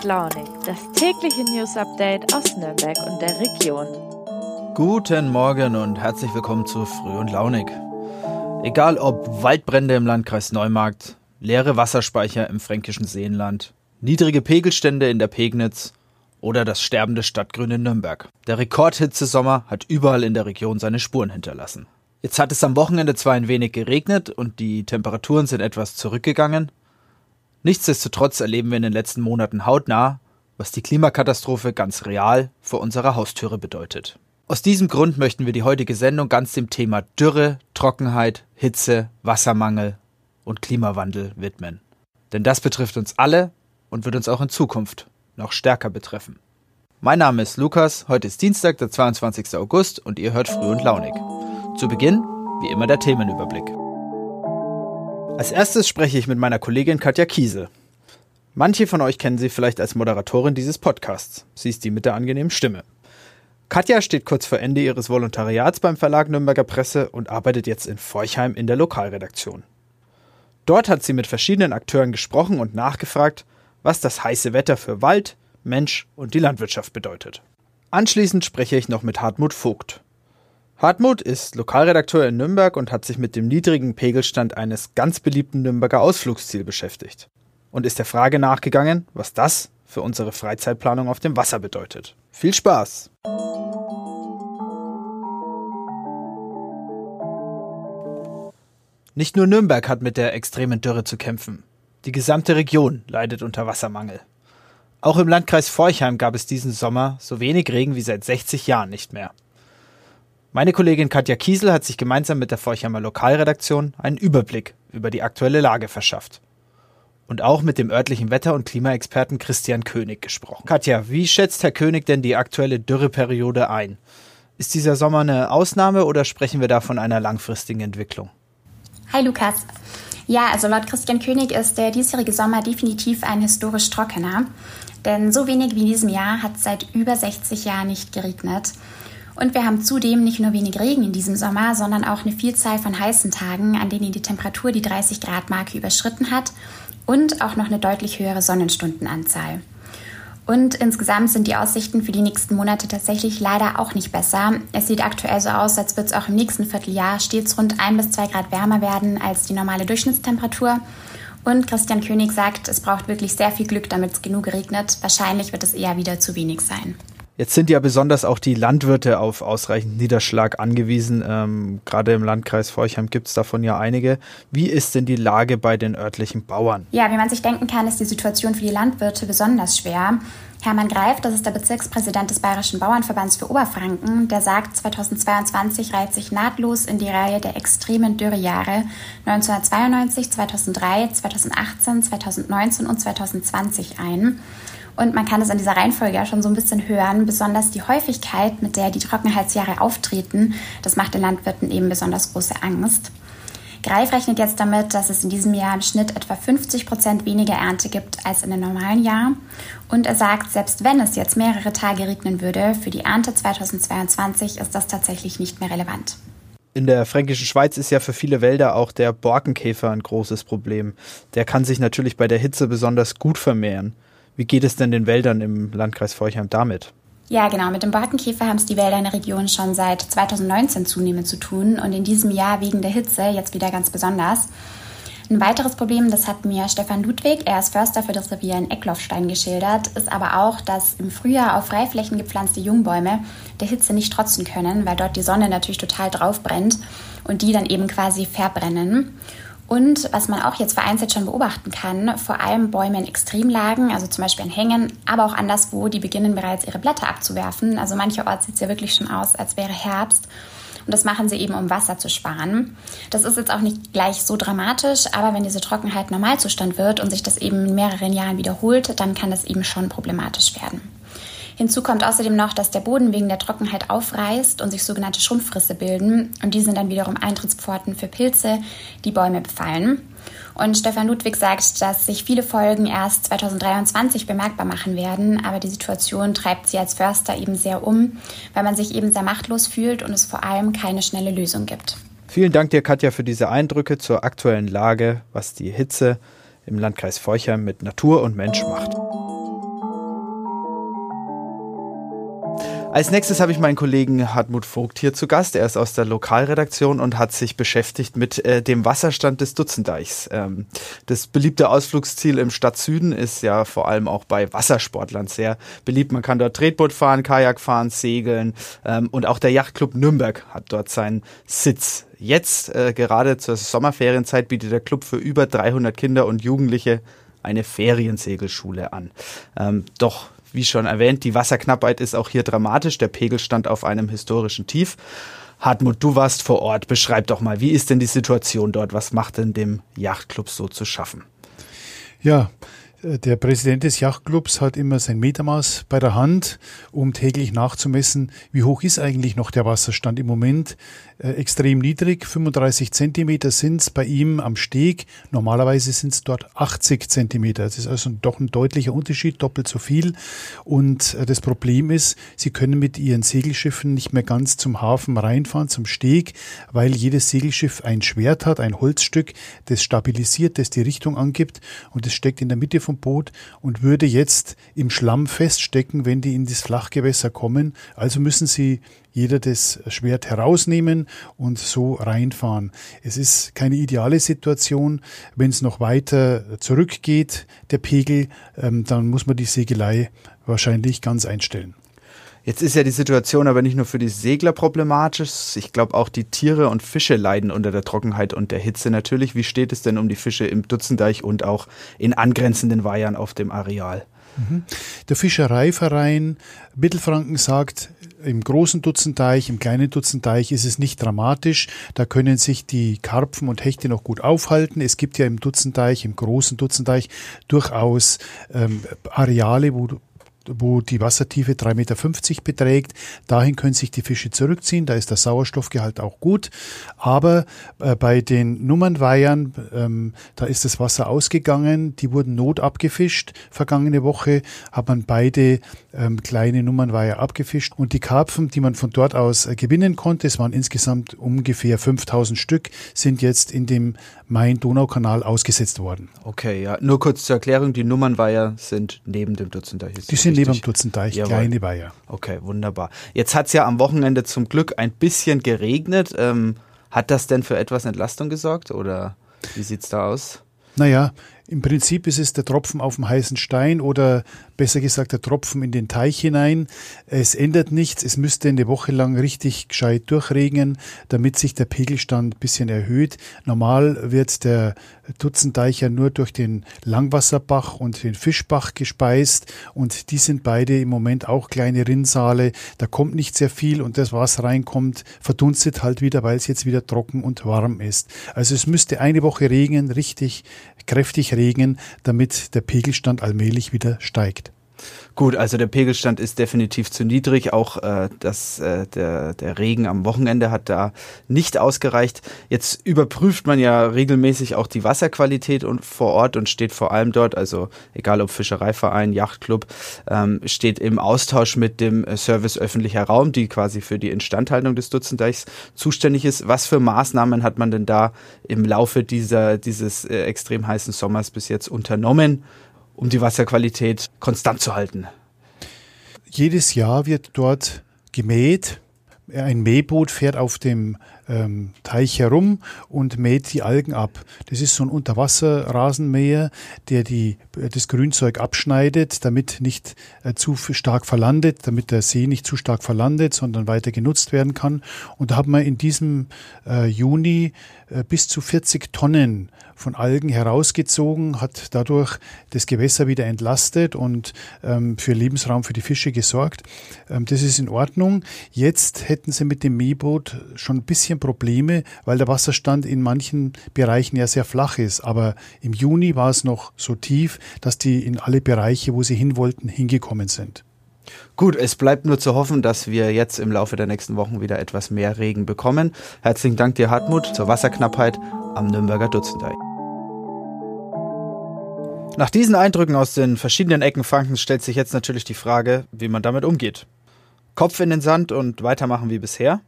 und Launig, das tägliche News Update aus Nürnberg und der Region. Guten Morgen und herzlich willkommen zu Früh und Launig. Egal ob Waldbrände im Landkreis Neumarkt, leere Wasserspeicher im fränkischen Seenland, niedrige Pegelstände in der Pegnitz oder das sterbende Stadtgrün in Nürnberg. Der Rekordhitzesommer hat überall in der Region seine Spuren hinterlassen. Jetzt hat es am Wochenende zwar ein wenig geregnet und die Temperaturen sind etwas zurückgegangen, Nichtsdestotrotz erleben wir in den letzten Monaten hautnah, was die Klimakatastrophe ganz real vor unserer Haustüre bedeutet. Aus diesem Grund möchten wir die heutige Sendung ganz dem Thema Dürre, Trockenheit, Hitze, Wassermangel und Klimawandel widmen. Denn das betrifft uns alle und wird uns auch in Zukunft noch stärker betreffen. Mein Name ist Lukas, heute ist Dienstag, der 22. August und ihr hört Früh und Launig. Zu Beginn, wie immer, der Themenüberblick. Als erstes spreche ich mit meiner Kollegin Katja Kiese. Manche von euch kennen sie vielleicht als Moderatorin dieses Podcasts. Sie ist die mit der angenehmen Stimme. Katja steht kurz vor Ende ihres Volontariats beim Verlag Nürnberger Presse und arbeitet jetzt in Forchheim in der Lokalredaktion. Dort hat sie mit verschiedenen Akteuren gesprochen und nachgefragt, was das heiße Wetter für Wald, Mensch und die Landwirtschaft bedeutet. Anschließend spreche ich noch mit Hartmut Vogt. Hartmut ist Lokalredakteur in Nürnberg und hat sich mit dem niedrigen Pegelstand eines ganz beliebten Nürnberger Ausflugsziels beschäftigt und ist der Frage nachgegangen, was das für unsere Freizeitplanung auf dem Wasser bedeutet. Viel Spaß! Nicht nur Nürnberg hat mit der extremen Dürre zu kämpfen. Die gesamte Region leidet unter Wassermangel. Auch im Landkreis Forchheim gab es diesen Sommer so wenig Regen wie seit 60 Jahren nicht mehr. Meine Kollegin Katja Kiesel hat sich gemeinsam mit der Forchheimer Lokalredaktion einen Überblick über die aktuelle Lage verschafft. Und auch mit dem örtlichen Wetter- und Klimaexperten Christian König gesprochen. Katja, wie schätzt Herr König denn die aktuelle Dürreperiode ein? Ist dieser Sommer eine Ausnahme oder sprechen wir da von einer langfristigen Entwicklung? Hi Lukas. Ja, also laut Christian König ist der diesjährige Sommer definitiv ein historisch trockener. Denn so wenig wie in diesem Jahr hat es seit über 60 Jahren nicht geregnet. Und wir haben zudem nicht nur wenig Regen in diesem Sommer, sondern auch eine Vielzahl von heißen Tagen, an denen die Temperatur die 30 Grad Marke überschritten hat und auch noch eine deutlich höhere Sonnenstundenanzahl. Und insgesamt sind die Aussichten für die nächsten Monate tatsächlich leider auch nicht besser. Es sieht aktuell so aus, als wird es auch im nächsten Vierteljahr stets rund ein bis zwei Grad wärmer werden als die normale Durchschnittstemperatur. Und Christian König sagt, es braucht wirklich sehr viel Glück, damit es genug regnet. Wahrscheinlich wird es eher wieder zu wenig sein. Jetzt sind ja besonders auch die Landwirte auf ausreichend Niederschlag angewiesen. Ähm, Gerade im Landkreis Forchheim gibt es davon ja einige. Wie ist denn die Lage bei den örtlichen Bauern? Ja, wie man sich denken kann, ist die Situation für die Landwirte besonders schwer. Hermann Greif, das ist der Bezirkspräsident des Bayerischen Bauernverbands für Oberfranken, der sagt, 2022 reiht sich nahtlos in die Reihe der extremen Dürrejahre 1992, 2003, 2018, 2019 und 2020 ein. Und man kann es in dieser Reihenfolge ja schon so ein bisschen hören. Besonders die Häufigkeit, mit der die Trockenheitsjahre auftreten, das macht den Landwirten eben besonders große Angst. Greif rechnet jetzt damit, dass es in diesem Jahr im Schnitt etwa 50 Prozent weniger Ernte gibt als in einem normalen Jahr. Und er sagt, selbst wenn es jetzt mehrere Tage regnen würde, für die Ernte 2022 ist das tatsächlich nicht mehr relevant. In der fränkischen Schweiz ist ja für viele Wälder auch der Borkenkäfer ein großes Problem. Der kann sich natürlich bei der Hitze besonders gut vermehren. Wie geht es denn den Wäldern im Landkreis Forchheim damit? Ja, genau. Mit dem Borkenkäfer haben es die Wälder in der Region schon seit 2019 zunehmend zu tun und in diesem Jahr wegen der Hitze jetzt wieder ganz besonders. Ein weiteres Problem, das hat mir Stefan Ludwig, er ist Förster für das Revier in Eckloffstein geschildert, ist aber auch, dass im Frühjahr auf Freiflächen gepflanzte Jungbäume der Hitze nicht trotzen können, weil dort die Sonne natürlich total drauf brennt und die dann eben quasi verbrennen. Und was man auch jetzt vereinzelt schon beobachten kann, vor allem Bäume in Extremlagen, also zum Beispiel an Hängen, aber auch anderswo, die beginnen bereits ihre Blätter abzuwerfen. Also mancherorts sieht es ja wirklich schon aus, als wäre Herbst. Und das machen sie eben, um Wasser zu sparen. Das ist jetzt auch nicht gleich so dramatisch, aber wenn diese Trockenheit Normalzustand wird und sich das eben in mehreren Jahren wiederholt, dann kann das eben schon problematisch werden. Hinzu kommt außerdem noch, dass der Boden wegen der Trockenheit aufreißt und sich sogenannte Schrumpfrisse bilden. Und die sind dann wiederum Eintrittspforten für Pilze, die Bäume befallen. Und Stefan Ludwig sagt, dass sich viele Folgen erst 2023 bemerkbar machen werden, aber die Situation treibt sie als Förster eben sehr um, weil man sich eben sehr machtlos fühlt und es vor allem keine schnelle Lösung gibt. Vielen Dank dir, Katja, für diese Eindrücke zur aktuellen Lage, was die Hitze im Landkreis Forchheim mit Natur und Mensch macht. Als nächstes habe ich meinen Kollegen Hartmut Vogt hier zu Gast. Er ist aus der Lokalredaktion und hat sich beschäftigt mit äh, dem Wasserstand des Dutzendeichs. Ähm, das beliebte Ausflugsziel im Stadtsüden ist ja vor allem auch bei Wassersportlern sehr beliebt. Man kann dort Tretboot fahren, Kajak fahren, segeln ähm, und auch der Yachtclub Nürnberg hat dort seinen Sitz. Jetzt, äh, gerade zur Sommerferienzeit, bietet der Club für über 300 Kinder und Jugendliche eine Feriensegelschule an. Ähm, doch wie schon erwähnt, die Wasserknappheit ist auch hier dramatisch. Der Pegel stand auf einem historischen Tief. Hartmut, du warst vor Ort. Beschreib doch mal, wie ist denn die Situation dort? Was macht denn dem Yachtclub so zu schaffen? Ja, der Präsident des Yachtclubs hat immer sein Metermaß bei der Hand, um täglich nachzumessen, wie hoch ist eigentlich noch der Wasserstand im Moment äh, extrem niedrig. 35 Zentimeter sind es bei ihm am Steg. Normalerweise sind es dort 80 Zentimeter. Das ist also doch ein deutlicher Unterschied, doppelt so viel. Und äh, das Problem ist, sie können mit ihren Segelschiffen nicht mehr ganz zum Hafen reinfahren, zum Steg, weil jedes Segelschiff ein Schwert hat, ein Holzstück, das stabilisiert, das die Richtung angibt und das steckt in der Mitte vom Boot und würde jetzt im Schlamm feststecken, wenn die in das Flachgewässer kommen. Also müssen sie jeder das Schwert herausnehmen und so reinfahren. Es ist keine ideale Situation. Wenn es noch weiter zurückgeht, der Pegel, ähm, dann muss man die Segelei wahrscheinlich ganz einstellen. Jetzt ist ja die Situation aber nicht nur für die Segler problematisch. Ich glaube, auch die Tiere und Fische leiden unter der Trockenheit und der Hitze natürlich. Wie steht es denn um die Fische im Dutzendeich und auch in angrenzenden Weihern auf dem Areal? Mhm. Der Fischereiverein Mittelfranken sagt, im großen Dutzenteich, im kleinen Dutzenteich ist es nicht dramatisch. Da können sich die Karpfen und Hechte noch gut aufhalten. Es gibt ja im Dutzenteich, im großen Dutzenteich durchaus ähm, Areale, wo wo die Wassertiefe 3,50 Meter beträgt. Dahin können sich die Fische zurückziehen, da ist der Sauerstoffgehalt auch gut. Aber äh, bei den Nummernweihern, ähm, da ist das Wasser ausgegangen, die wurden notabgefischt. Vergangene Woche hat man beide ähm, kleine Nummernweiher abgefischt und die Karpfen, die man von dort aus äh, gewinnen konnte, es waren insgesamt ungefähr 5000 Stück, sind jetzt in dem Main-Donau-Kanal ausgesetzt worden. Okay, ja. Nur kurz zur Erklärung, die Nummernweiher sind neben dem Dutzendeich. Die sind neben dem Dutzendeich, Jawohl. kleine Weiher. Okay, wunderbar. Jetzt hat es ja am Wochenende zum Glück ein bisschen geregnet. Ähm, hat das denn für etwas Entlastung gesorgt oder wie sieht es da aus? Naja, im Prinzip ist es der Tropfen auf dem heißen Stein oder besser gesagt der Tropfen in den Teich hinein. Es ändert nichts. Es müsste eine Woche lang richtig gescheit durchregnen, damit sich der Pegelstand ein bisschen erhöht. Normal wird der Dutzendeich ja nur durch den Langwasserbach und den Fischbach gespeist und die sind beide im Moment auch kleine Rinnsale. Da kommt nicht sehr viel und das, was reinkommt, verdunstet halt wieder, weil es jetzt wieder trocken und warm ist. Also es müsste eine Woche regnen, richtig kräftig regnen, damit der Pegelstand allmählich wieder steigt. Gut, also der Pegelstand ist definitiv zu niedrig. Auch äh, das, äh, der, der Regen am Wochenende hat da nicht ausgereicht. Jetzt überprüft man ja regelmäßig auch die Wasserqualität und vor Ort und steht vor allem dort, also egal ob Fischereiverein, Yachtclub, ähm, steht im Austausch mit dem Service öffentlicher Raum, die quasi für die Instandhaltung des Dutzendeichs zuständig ist. Was für Maßnahmen hat man denn da im Laufe dieser, dieses äh, extrem heißen Sommers bis jetzt unternommen? Um die Wasserqualität konstant zu halten. Jedes Jahr wird dort gemäht. Ein Mähboot fährt auf dem ähm, Teich herum und mäht die Algen ab. Das ist so ein Unterwasserrasenmäher, der die, das Grünzeug abschneidet, damit nicht äh, zu stark verlandet, damit der See nicht zu stark verlandet, sondern weiter genutzt werden kann. Und da haben wir in diesem äh, Juni äh, bis zu 40 Tonnen von Algen herausgezogen, hat dadurch das Gewässer wieder entlastet und ähm, für Lebensraum für die Fische gesorgt. Ähm, das ist in Ordnung. Jetzt hätten sie mit dem Mähboot schon ein bisschen Probleme, weil der Wasserstand in manchen Bereichen ja sehr flach ist. Aber im Juni war es noch so tief, dass die in alle Bereiche, wo sie hin wollten, hingekommen sind. Gut, es bleibt nur zu hoffen, dass wir jetzt im Laufe der nächsten Wochen wieder etwas mehr Regen bekommen. Herzlichen Dank dir, Hartmut, zur Wasserknappheit am Nürnberger Dutzendeich. Nach diesen Eindrücken aus den verschiedenen Ecken Frankens stellt sich jetzt natürlich die Frage, wie man damit umgeht. Kopf in den Sand und weitermachen wie bisher?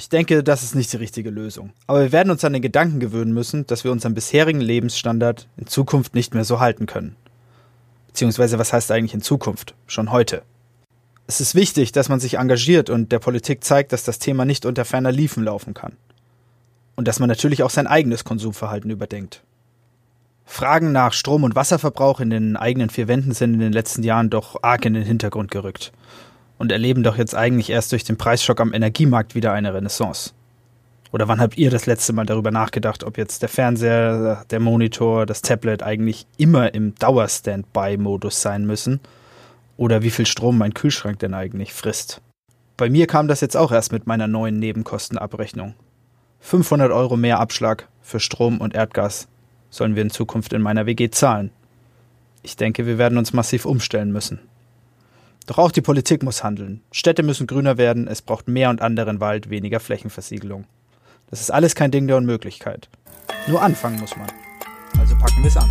Ich denke, das ist nicht die richtige Lösung. Aber wir werden uns an den Gedanken gewöhnen müssen, dass wir unseren bisherigen Lebensstandard in Zukunft nicht mehr so halten können. Beziehungsweise, was heißt eigentlich in Zukunft? Schon heute. Es ist wichtig, dass man sich engagiert und der Politik zeigt, dass das Thema nicht unter ferner Liefen laufen kann. Und dass man natürlich auch sein eigenes Konsumverhalten überdenkt. Fragen nach Strom- und Wasserverbrauch in den eigenen vier Wänden sind in den letzten Jahren doch arg in den Hintergrund gerückt und erleben doch jetzt eigentlich erst durch den Preisschock am Energiemarkt wieder eine Renaissance. Oder wann habt ihr das letzte Mal darüber nachgedacht, ob jetzt der Fernseher, der Monitor, das Tablet eigentlich immer im Dauer-Standby-Modus sein müssen? Oder wie viel Strom mein Kühlschrank denn eigentlich frisst. Bei mir kam das jetzt auch erst mit meiner neuen Nebenkostenabrechnung. 500 Euro mehr Abschlag für Strom und Erdgas sollen wir in Zukunft in meiner WG zahlen. Ich denke, wir werden uns massiv umstellen müssen. Doch auch die Politik muss handeln. Städte müssen grüner werden, es braucht mehr und anderen Wald, weniger Flächenversiegelung. Das ist alles kein Ding der Unmöglichkeit. Nur anfangen muss man. Also packen wir es an.